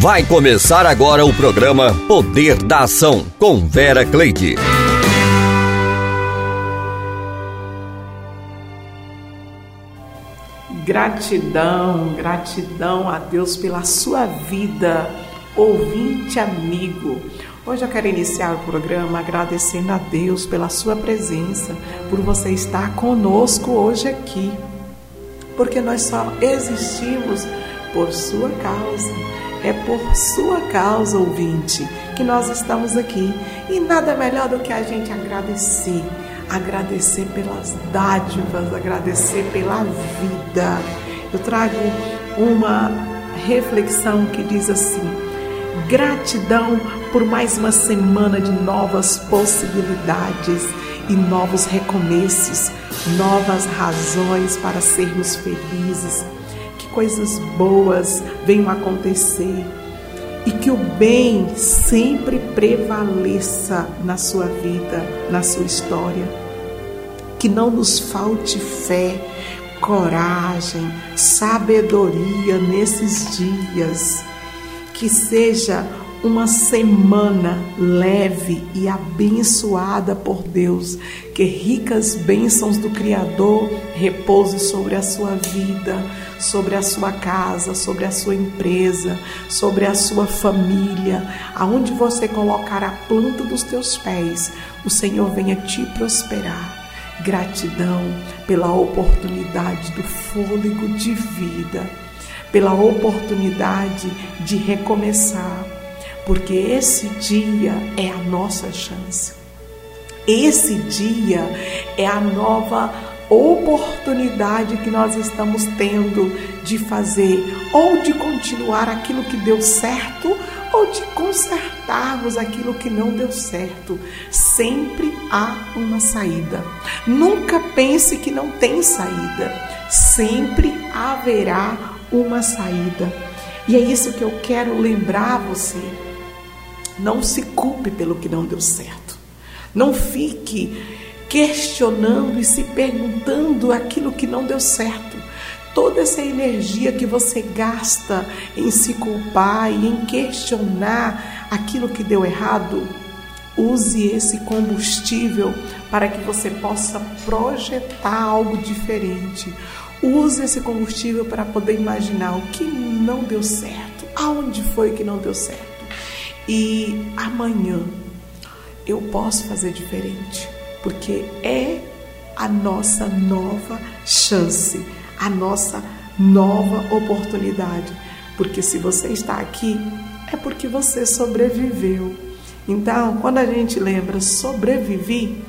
Vai começar agora o programa Poder da Ação com Vera Cleide. Gratidão, gratidão a Deus pela sua vida, ouvinte amigo. Hoje eu quero iniciar o programa agradecendo a Deus pela sua presença, por você estar conosco hoje aqui, porque nós só existimos por sua causa. É por sua causa, ouvinte, que nós estamos aqui. E nada melhor do que a gente agradecer. Agradecer pelas dádivas, agradecer pela vida. Eu trago uma reflexão que diz assim: gratidão por mais uma semana de novas possibilidades e novos recomeços, novas razões para sermos felizes coisas boas venham acontecer e que o bem sempre prevaleça na sua vida, na sua história. Que não nos falte fé, coragem, sabedoria nesses dias. Que seja uma semana leve e abençoada por Deus, que ricas bênçãos do Criador repouse sobre a sua vida, sobre a sua casa, sobre a sua empresa, sobre a sua família, aonde você colocar a planta dos teus pés, o Senhor venha te prosperar. Gratidão pela oportunidade do fôlego de vida, pela oportunidade de recomeçar porque esse dia é a nossa chance. Esse dia é a nova oportunidade que nós estamos tendo de fazer ou de continuar aquilo que deu certo ou de consertarmos aquilo que não deu certo. Sempre há uma saída. Nunca pense que não tem saída. Sempre haverá uma saída. E é isso que eu quero lembrar você não se culpe pelo que não deu certo. Não fique questionando e se perguntando aquilo que não deu certo. Toda essa energia que você gasta em se culpar e em questionar aquilo que deu errado, use esse combustível para que você possa projetar algo diferente. Use esse combustível para poder imaginar o que não deu certo, aonde foi que não deu certo e amanhã eu posso fazer diferente, porque é a nossa nova chance, a nossa nova oportunidade. Porque se você está aqui, é porque você sobreviveu. Então, quando a gente lembra sobrevivi,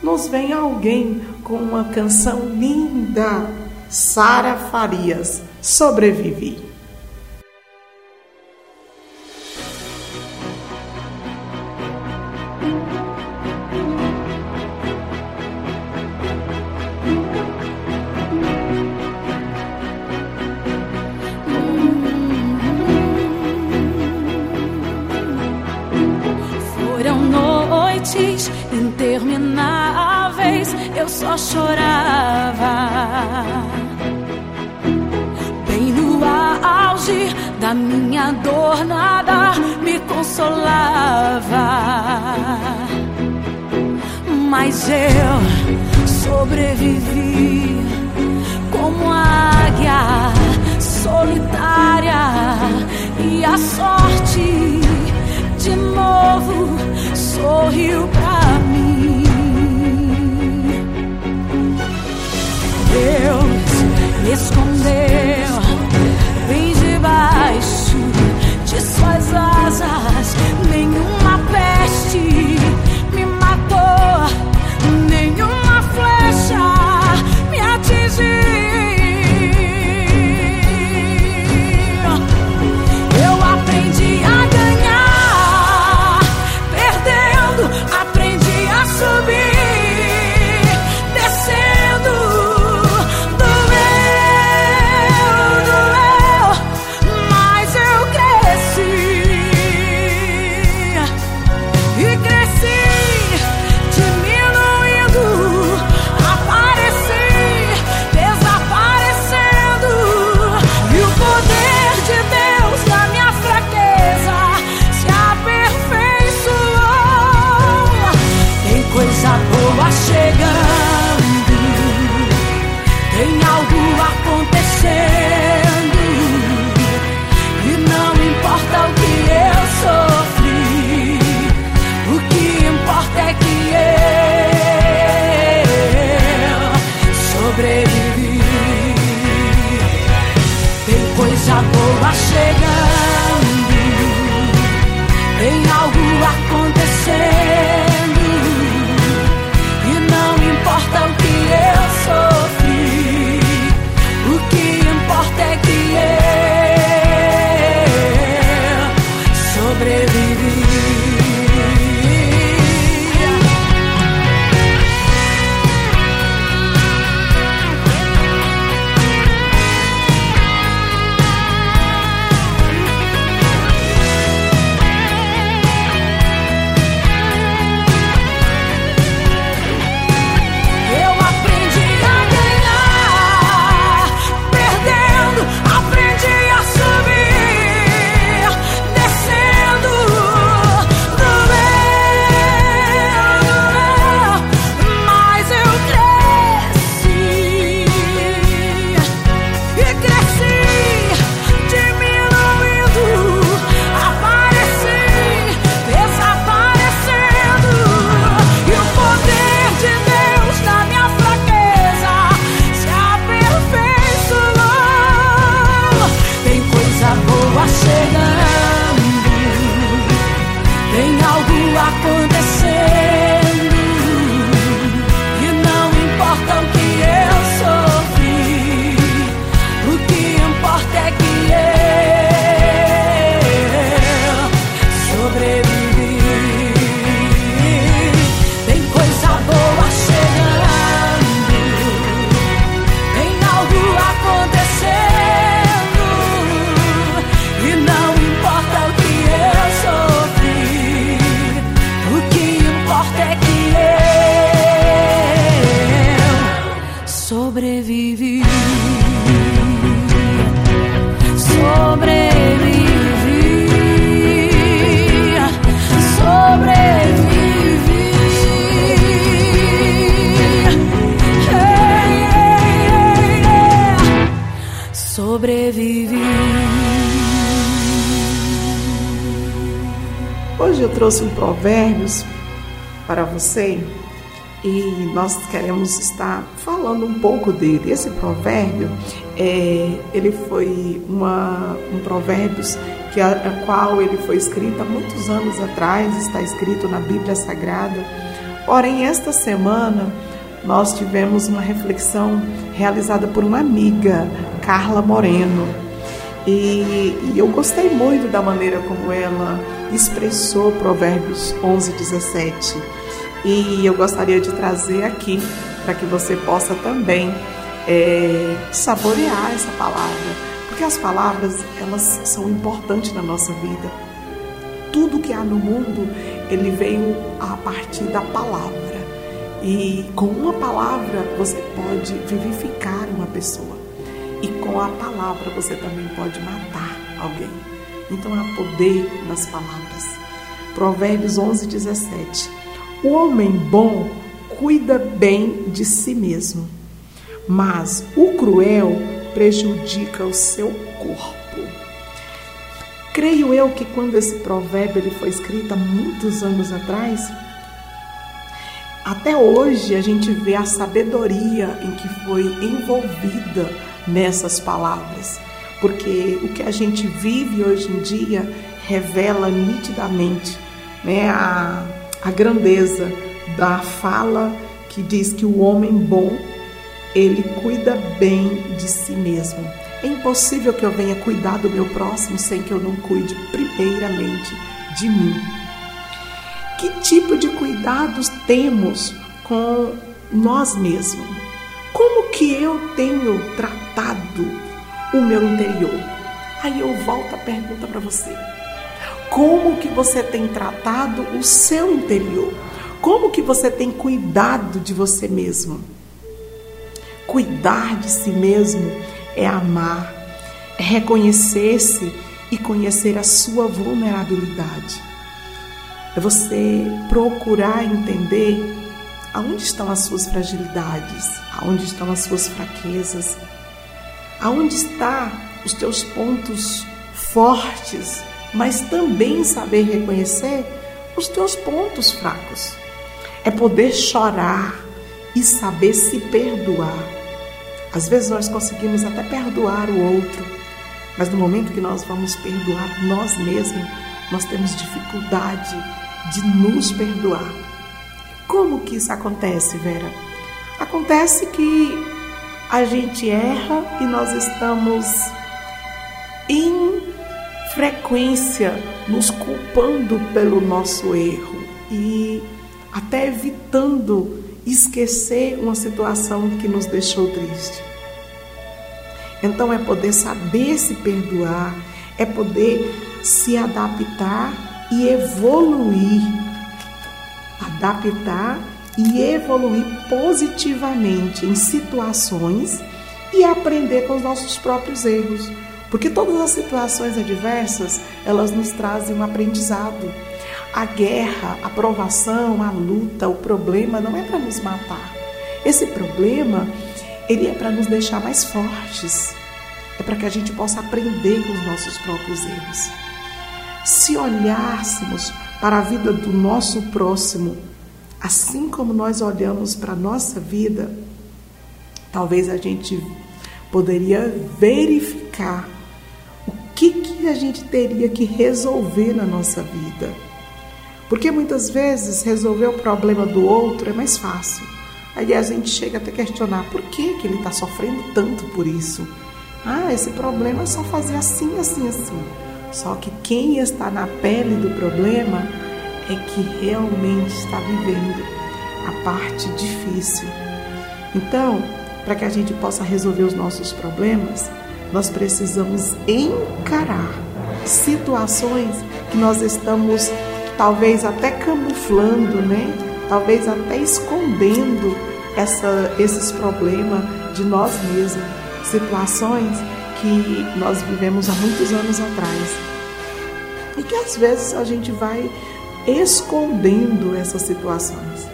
nos vem alguém com uma canção linda, Sara Farias, Sobrevivi. Eu sobrevivi como águia solitária e a sorte de novo sorriu pra mim. Deus me escondeu suas asas, sobrevivi. Sobrevivi. Sobrevivi. Sobrevivi. Hoje eu trouxe um provérbios para você e nós queremos estar falando um pouco dele. Esse provérbio, é, ele foi uma, um provérbios que a, a qual ele foi escrito há muitos anos atrás, está escrito na Bíblia Sagrada. Porém, esta semana nós tivemos uma reflexão realizada por uma amiga, Carla Moreno. E, e eu gostei muito da maneira como ela expressou Provérbios 11, 17. E eu gostaria de trazer aqui para que você possa também é, saborear essa palavra, porque as palavras elas são importantes na nossa vida. Tudo que há no mundo ele veio a partir da palavra e com uma palavra você pode vivificar uma pessoa e com a palavra você também pode matar alguém. Então há poder nas palavras. Provérbios 11, 17. O homem bom cuida bem de si mesmo, mas o cruel prejudica o seu corpo. Creio eu que quando esse provérbio ele foi escrito há muitos anos atrás, até hoje a gente vê a sabedoria em que foi envolvida nessas palavras, porque o que a gente vive hoje em dia revela nitidamente né, a, a grandeza da fala que diz que o homem bom ele cuida bem de si mesmo. É impossível que eu venha cuidar do meu próximo sem que eu não cuide primeiramente de mim. Que tipo de cuidados temos com nós mesmos? Como que eu tenho tratado o meu interior? Aí eu volto a pergunta para você. Como que você tem tratado o seu interior? Como que você tem cuidado de você mesmo? Cuidar de si mesmo é amar, é reconhecer-se e conhecer a sua vulnerabilidade. É você procurar entender aonde estão as suas fragilidades, aonde estão as suas fraquezas, aonde estão os teus pontos fortes, mas também saber reconhecer os teus pontos fracos. É poder chorar e saber se perdoar. Às vezes nós conseguimos até perdoar o outro, Mas no momento que nós vamos perdoar nós mesmos, nós temos dificuldade de nos perdoar. Como que isso acontece, Vera? Acontece que a gente erra e nós estamos em frequência nos culpando pelo nosso erro e até evitando esquecer uma situação que nos deixou triste. Então é poder saber se perdoar, é poder se adaptar e evoluir. Adaptar e evoluir positivamente em situações e aprender com os nossos próprios erros. Porque todas as situações adversas, elas nos trazem um aprendizado. A guerra, a provação, a luta, o problema não é para nos matar. Esse problema, ele é para nos deixar mais fortes. É para que a gente possa aprender com os nossos próprios erros. Se olhássemos para a vida do nosso próximo Assim como nós olhamos para a nossa vida, talvez a gente poderia verificar que, que a gente teria que resolver na nossa vida. Porque muitas vezes resolver o problema do outro é mais fácil. Aí a gente chega até questionar por que, que ele está sofrendo tanto por isso. Ah, esse problema é só fazer assim, assim, assim. Só que quem está na pele do problema é que realmente está vivendo a parte difícil. Então, para que a gente possa resolver os nossos problemas, nós precisamos encarar situações que nós estamos talvez até camuflando, né? Talvez até escondendo essa, esses problemas de nós mesmos, situações que nós vivemos há muitos anos atrás e que às vezes a gente vai escondendo essas situações.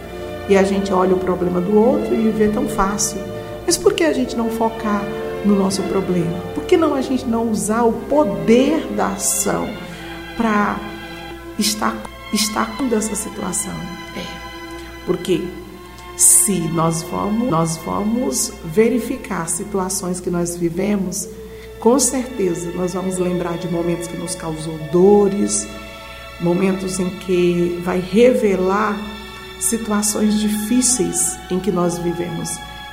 E a gente olha o problema do outro e vê tão fácil. Mas por que a gente não focar no nosso problema? Por que não a gente não usar o poder da ação para estar estar com essa situação? É. Porque se nós vamos nós vamos verificar situações que nós vivemos, com certeza nós vamos lembrar de momentos que nos causou dores, momentos em que vai revelar situações difíceis em que nós vivemos.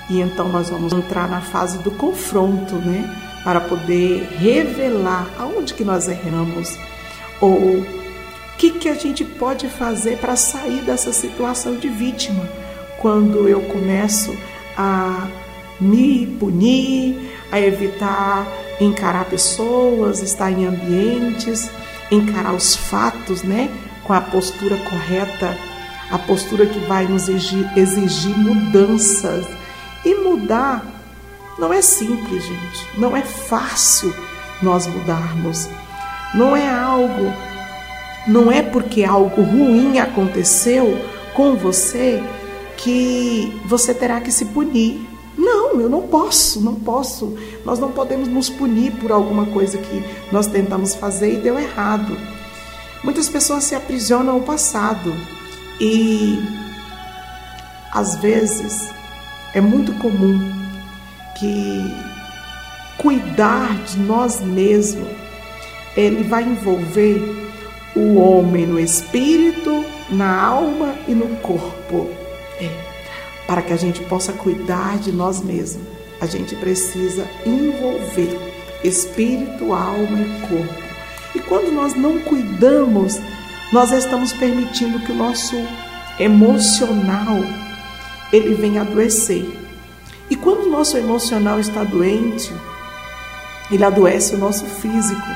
E então nós vamos entrar na fase do confronto, né? Para poder revelar aonde que nós erramos ou o que, que a gente pode fazer para sair dessa situação de vítima quando eu começo a me punir, a evitar encarar pessoas, estar em ambientes encarar os fatos, né, com a postura correta, a postura que vai nos exigir, exigir mudanças. E mudar não é simples, gente. Não é fácil nós mudarmos. Não é algo, não é porque algo ruim aconteceu com você que você terá que se punir. Não, eu não posso, não posso. Nós não podemos nos punir por alguma coisa que nós tentamos fazer e deu errado. Muitas pessoas se aprisionam ao passado e às vezes é muito comum que cuidar de nós mesmos ele vai envolver o homem no espírito, na alma e no corpo. É para que a gente possa cuidar de nós mesmos, a gente precisa envolver espírito, alma e corpo. E quando nós não cuidamos, nós estamos permitindo que o nosso emocional ele venha adoecer. E quando o nosso emocional está doente, ele adoece o nosso físico,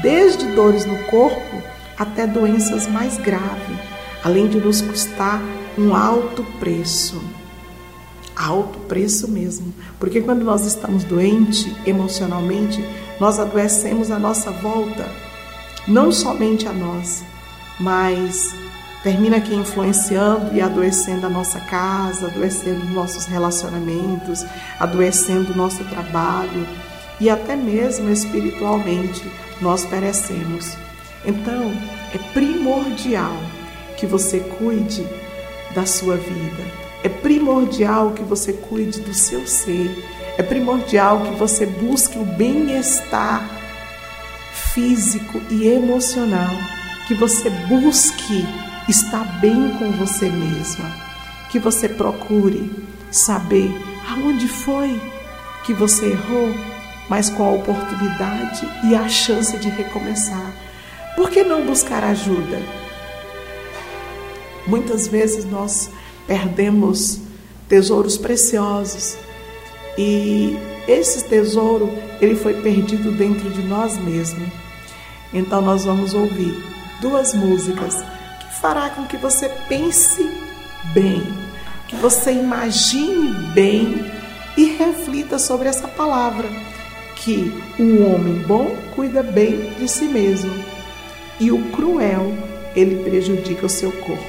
desde dores no corpo até doenças mais graves, além de nos custar um alto preço alto preço mesmo. Porque quando nós estamos doentes emocionalmente, nós adoecemos a nossa volta, não somente a nós, mas termina aqui influenciando e adoecendo a nossa casa, adoecendo nossos relacionamentos, adoecendo o nosso trabalho e até mesmo espiritualmente nós perecemos. Então, é primordial que você cuide da sua vida, é primordial que você cuide do seu ser. É primordial que você busque o bem-estar físico e emocional, que você busque estar bem com você mesma, que você procure saber aonde foi que você errou, mas com a oportunidade e a chance de recomeçar. Por que não buscar ajuda? Muitas vezes nós perdemos tesouros preciosos e esse tesouro ele foi perdido dentro de nós mesmos. Então nós vamos ouvir duas músicas fará com que você pense bem, que você imagine bem e reflita sobre essa palavra que o homem bom cuida bem de si mesmo e o cruel ele prejudica o seu corpo.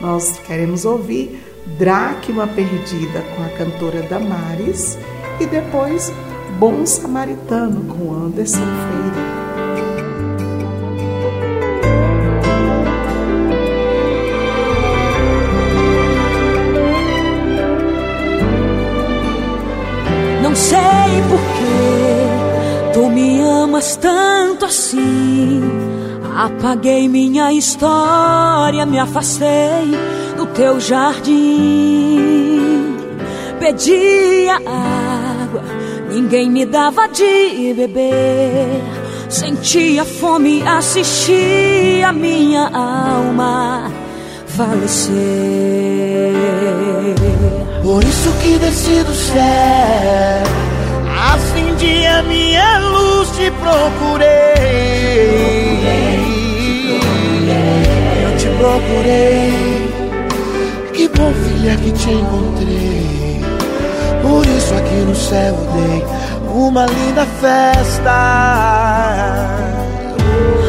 Nós queremos ouvir Dracma Perdida com a cantora Damares e depois Bom Samaritano com Anderson Freire. Tanto assim. Apaguei minha história, me afastei do teu jardim. Pedia água, ninguém me dava de beber. Sentia fome, assistia minha alma falecer. Por isso que desci do céu, procurei. Eu te procurei. Que bom, filha, que te encontrei. Por isso aqui no céu dei uma linda festa.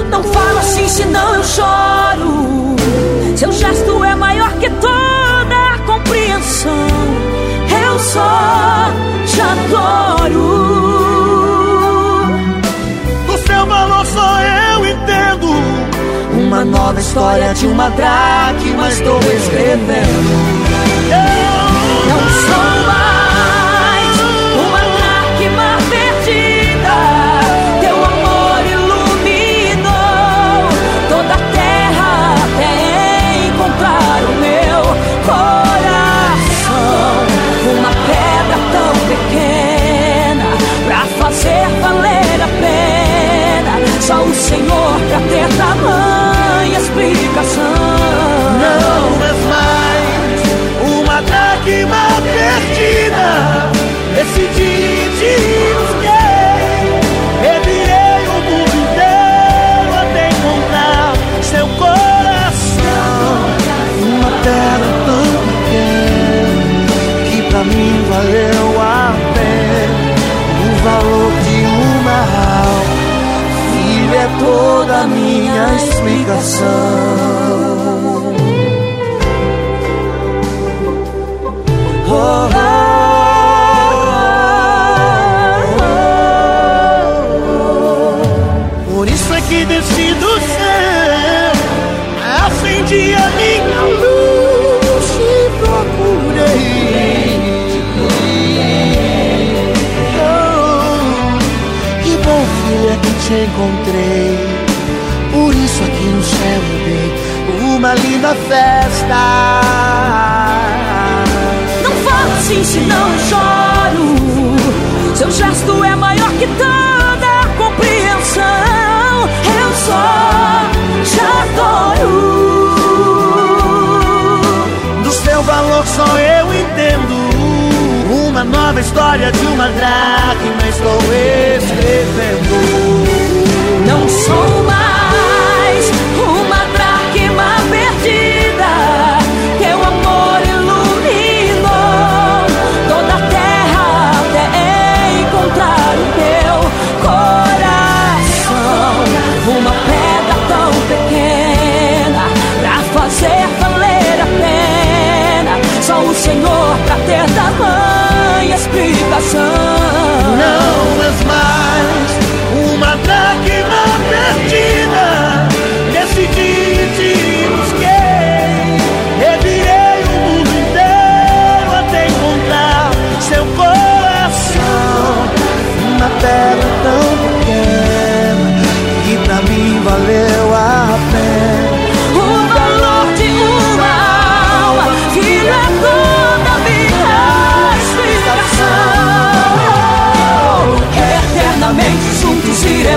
Não fala assim, senão eu choro. Seu gesto é maior que toda a compreensão. Eu só te adoro. Seu valor só eu entendo. Uma nova história de uma dracma estou escrevendo. Não sou mais Só o Senhor pra ter tamanha explicação. Não és mais uma dracma perdida. Explicação. Oh, oh. Por isso é que desci do céu, acendi a minha luz e procurei. Oh, que bom, filha, que te encontrei. Uma linda festa. Não fala assim, senão eu choro. Seu gesto é maior que toda compreensão. Eu só te adoro. Do seu valor só eu entendo. Uma nova história de uma dracma estou escrevendo. Não sou mais Senhor pra ter tamanha explicação.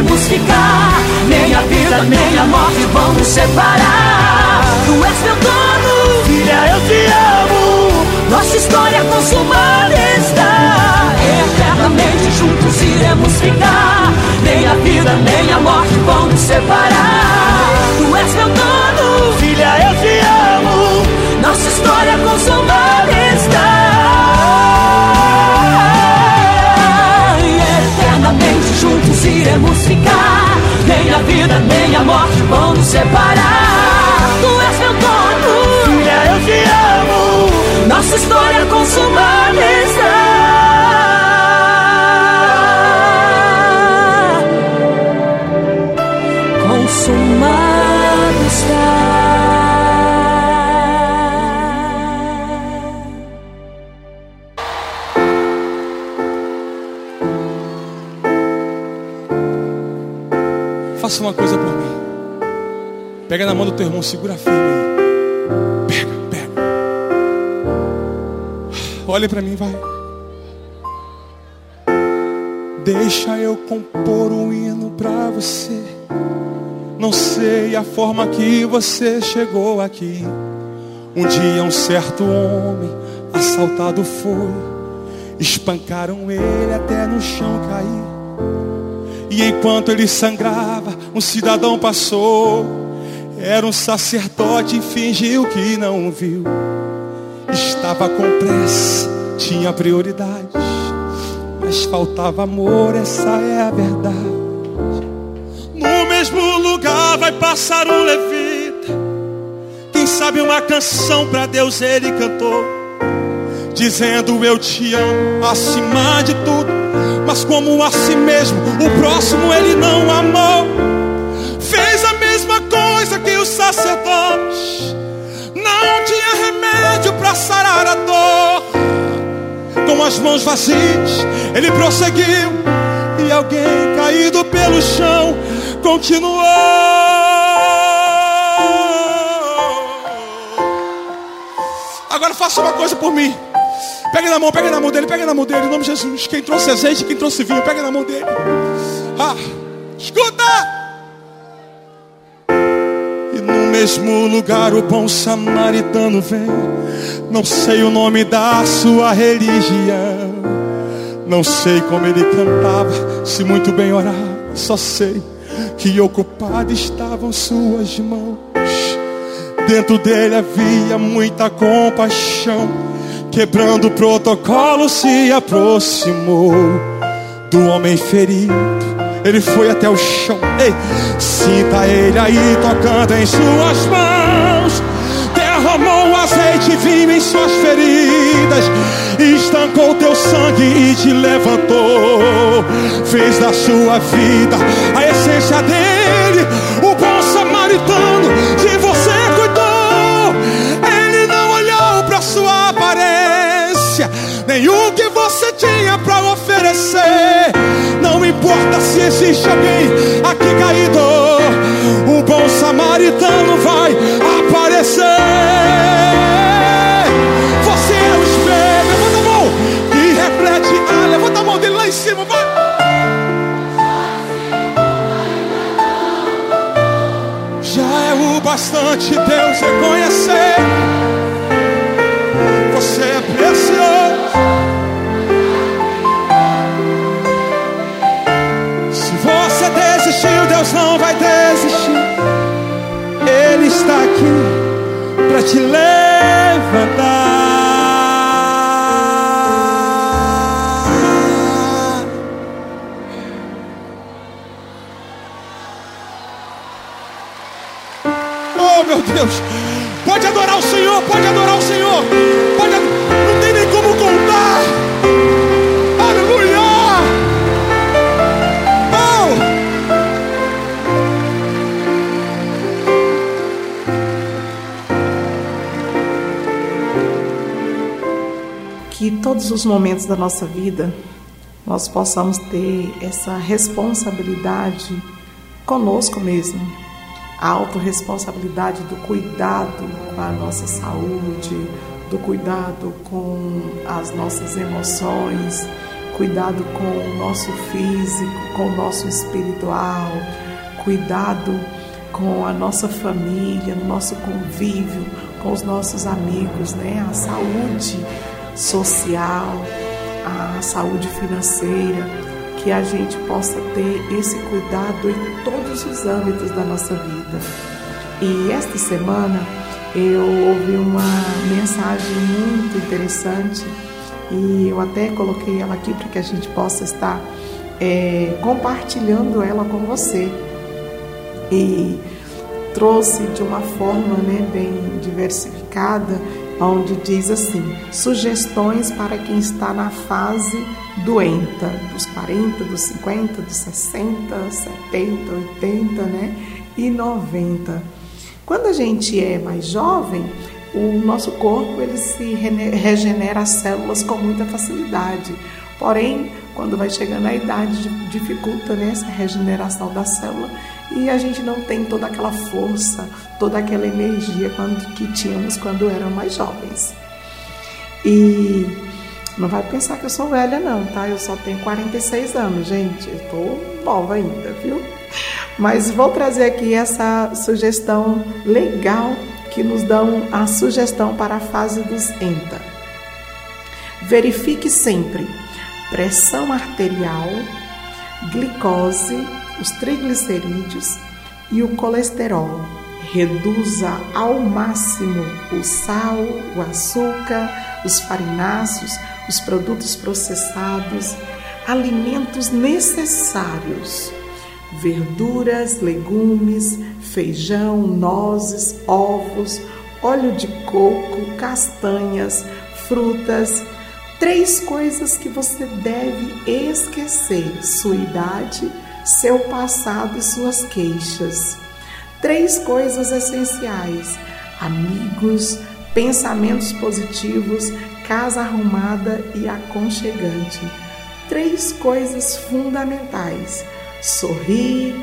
podemos ficar. Nem a vida, nem a morte vão nos separar. Tu és meu dono, filha, eu te amo. Separar. Tu és meu dono, Filha, eu te amo. nossa história consumada mão do teu irmão, segura firme aí. Pega, pega. Olha para mim, vai. Deixa eu compor um hino pra você. Não sei a forma que você chegou aqui. Um dia um certo homem assaltado foi. Espancaram ele até no chão cair. E enquanto ele sangrava, um cidadão passou. Era um sacerdote e fingiu que não viu. Estava com pressa, tinha prioridades. Mas faltava amor, essa é a verdade. No mesmo lugar vai passar um levita. Quem sabe uma canção para Deus ele cantou. Dizendo eu te amo acima de tudo. Mas como a si mesmo, o próximo ele não amou. Que o sacerdote. Não tinha remédio para sarar a dor. Com as mãos vazias, ele prosseguiu. E alguém caído pelo chão continuou. Agora faça uma coisa por mim. Pega na mão, pega na mão dele, pega na mão dele, em nome de Jesus. Quem trouxe azeite, quem trouxe vinho, pega na mão dele. Ah, escuta! Mesmo lugar o bom samaritano vem. Não sei o nome da sua religião. Não sei como ele cantava, se muito bem orava. Só sei que ocupadas estavam suas mãos. Dentro dele havia muita compaixão. Quebrando o protocolo, se aproximou do homem ferido. Ele foi até o chão. Sinta ele aí tocando em suas mãos. Derramou azeite e vinho em suas feridas. Estancou teu sangue e te levantou. Fez da sua vida a essência dele. O bom samaritano de você cuidou. Ele não olhou para sua aparência, o que você tinha para importa se existe alguém aqui caído, o bom samaritano vai aparecer. Você é o espelho, levanta a mão e reflete. Ah, levanta a mão dele lá em cima, vai. Já é o bastante Deus reconhecer. Você é precioso. Não vai desistir. Ele está aqui para te levantar. Oh meu Deus! Pode adorar o Senhor, pode adorar todos os momentos da nossa vida nós possamos ter essa responsabilidade conosco mesmo, a autorresponsabilidade do cuidado com a nossa saúde, do cuidado com as nossas emoções, cuidado com o nosso físico, com o nosso espiritual, cuidado com a nossa família, no nosso convívio, com os nossos amigos, né? A saúde social, a saúde financeira, que a gente possa ter esse cuidado em todos os âmbitos da nossa vida. E esta semana eu ouvi uma mensagem muito interessante e eu até coloquei ela aqui para que a gente possa estar é, compartilhando ela com você. E trouxe de uma forma né, bem diversificada, onde diz assim: sugestões para quem está na fase doenta, dos 40, dos 50, dos 60, 70, 80 né, e 90. Quando a gente é mais jovem, o nosso corpo ele se regenera as células com muita facilidade. Porém, quando vai chegando a idade, dificulta né, essa regeneração da célula e a gente não tem toda aquela força, toda aquela energia quando, que tínhamos quando éramos mais jovens. E não vai pensar que eu sou velha, não, tá? Eu só tenho 46 anos, gente. Eu tô nova ainda, viu? Mas vou trazer aqui essa sugestão legal que nos dão a sugestão para a fase dos ENTA. Verifique sempre pressão arterial, glicose, os triglicerídeos e o colesterol. Reduza ao máximo o sal, o açúcar, os farináceos, os produtos processados, alimentos necessários, verduras, legumes, feijão, nozes, ovos, óleo de coco, castanhas, frutas. Três coisas que você deve esquecer: sua idade, seu passado e suas queixas. Três coisas essenciais: amigos, pensamentos positivos, casa arrumada e aconchegante. Três coisas fundamentais: sorrir,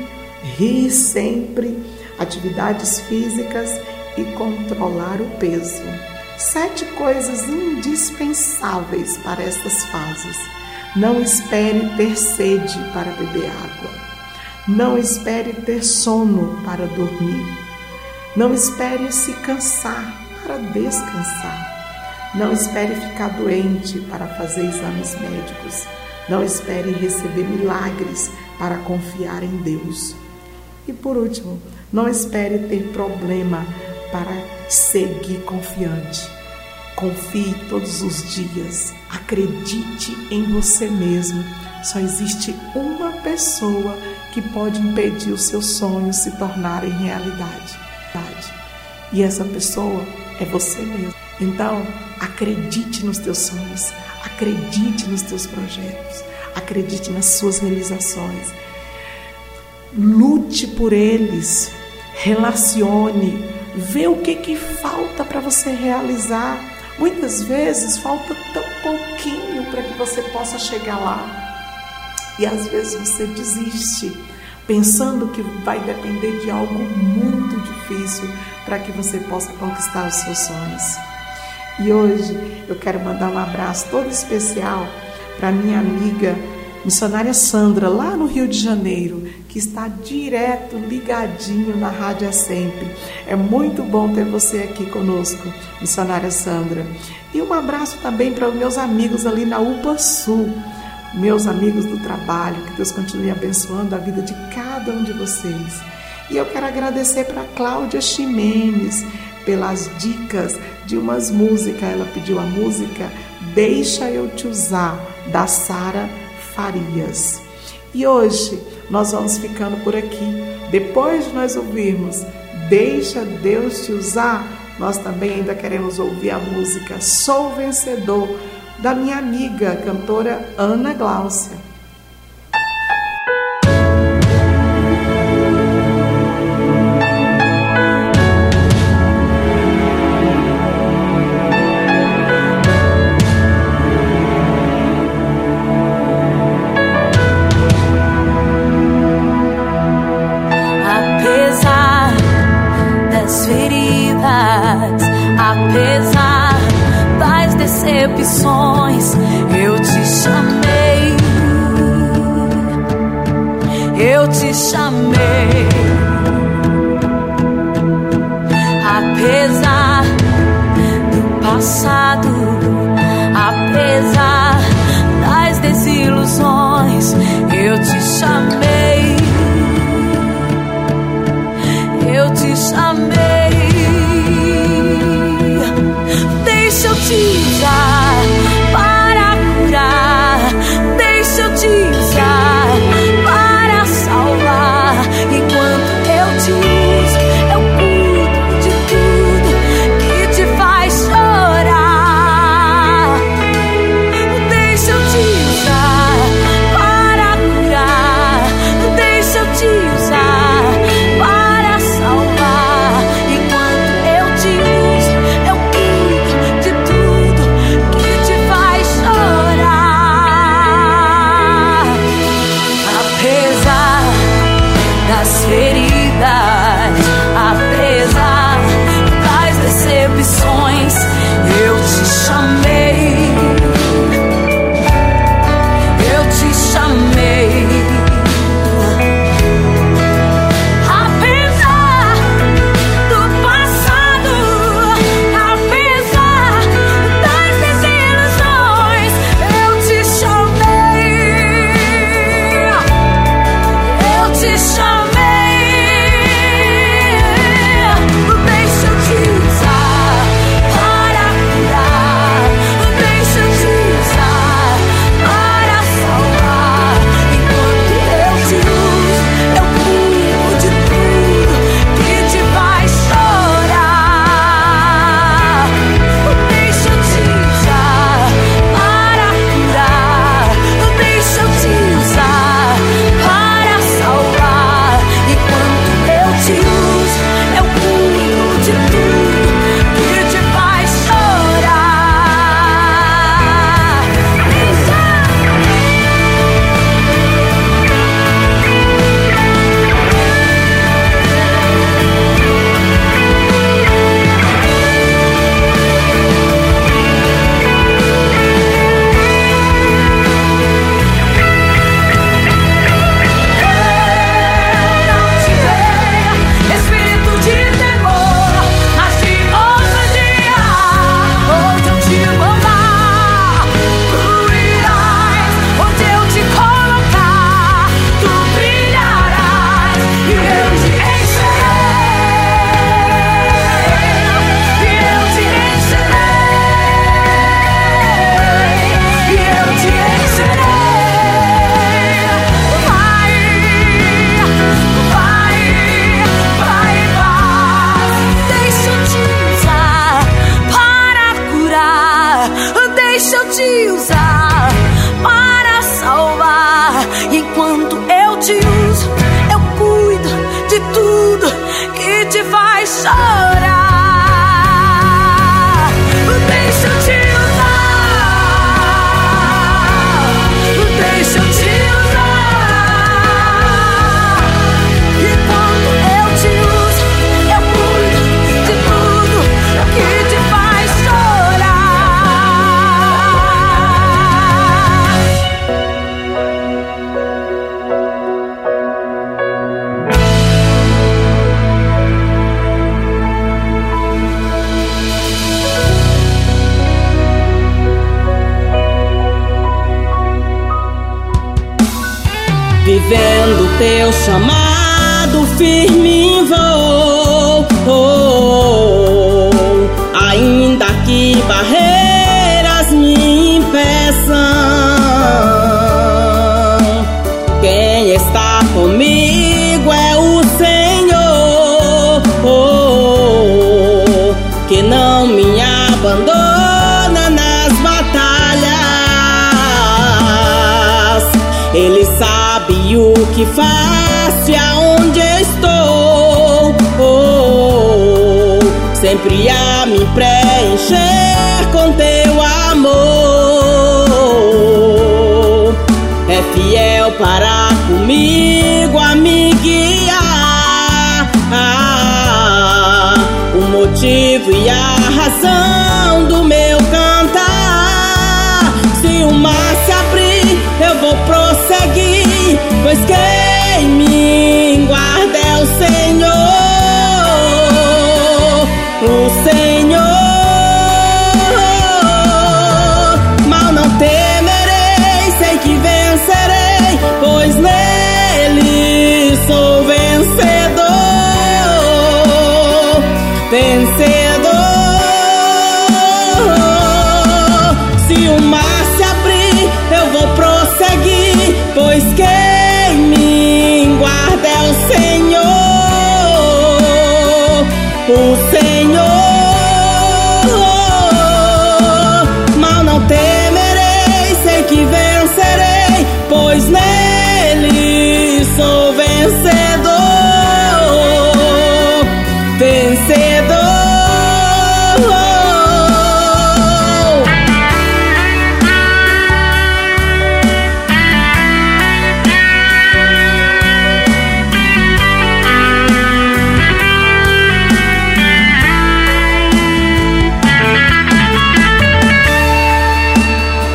rir sempre, atividades físicas e controlar o peso. Sete coisas indispensáveis para estas fases não espere ter sede para beber água. Não espere ter sono para dormir. Não espere se cansar para descansar. Não espere ficar doente para fazer exames médicos. Não espere receber milagres para confiar em Deus. E por último, não espere ter problema para seguir confiante. Confie todos os dias, acredite em você mesmo. Só existe uma pessoa que pode impedir os seus sonhos se tornarem realidade. E essa pessoa é você mesmo. Então, acredite nos teus sonhos, acredite nos teus projetos, acredite nas suas realizações. Lute por eles, relacione, vê o que que falta para você realizar Muitas vezes falta tão pouquinho para que você possa chegar lá. E às vezes você desiste, pensando que vai depender de algo muito difícil para que você possa conquistar os seus sonhos. E hoje eu quero mandar um abraço todo especial para minha amiga missionária Sandra, lá no Rio de Janeiro, que está direto, ligadinho na Rádio é Sempre. É muito bom ter você aqui conosco, missionária Sandra. E um abraço também para os meus amigos ali na UPA Sul, meus amigos do trabalho, que Deus continue abençoando a vida de cada um de vocês. E eu quero agradecer para Cláudia Ximenes pelas dicas de umas músicas. Ela pediu a música Deixa Eu Te Usar, da Sara Farias. E hoje nós vamos ficando por aqui. Depois de nós ouvirmos Deixa Deus te usar, nós também ainda queremos ouvir a música Sou Vencedor, da minha amiga cantora Ana Gláucia. eu te chamei. Apesar do passado, apesar das desilusões, eu te chamei.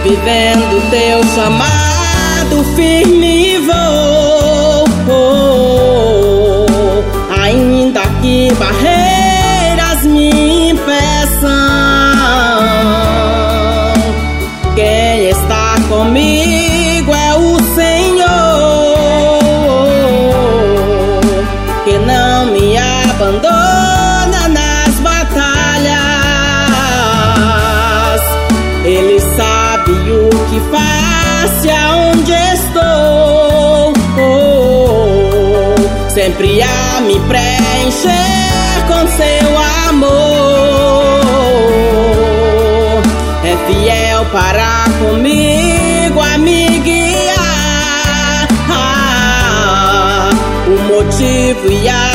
vivendo teu chamado firme vou. Oh, oh, oh, ainda que barreira. if we are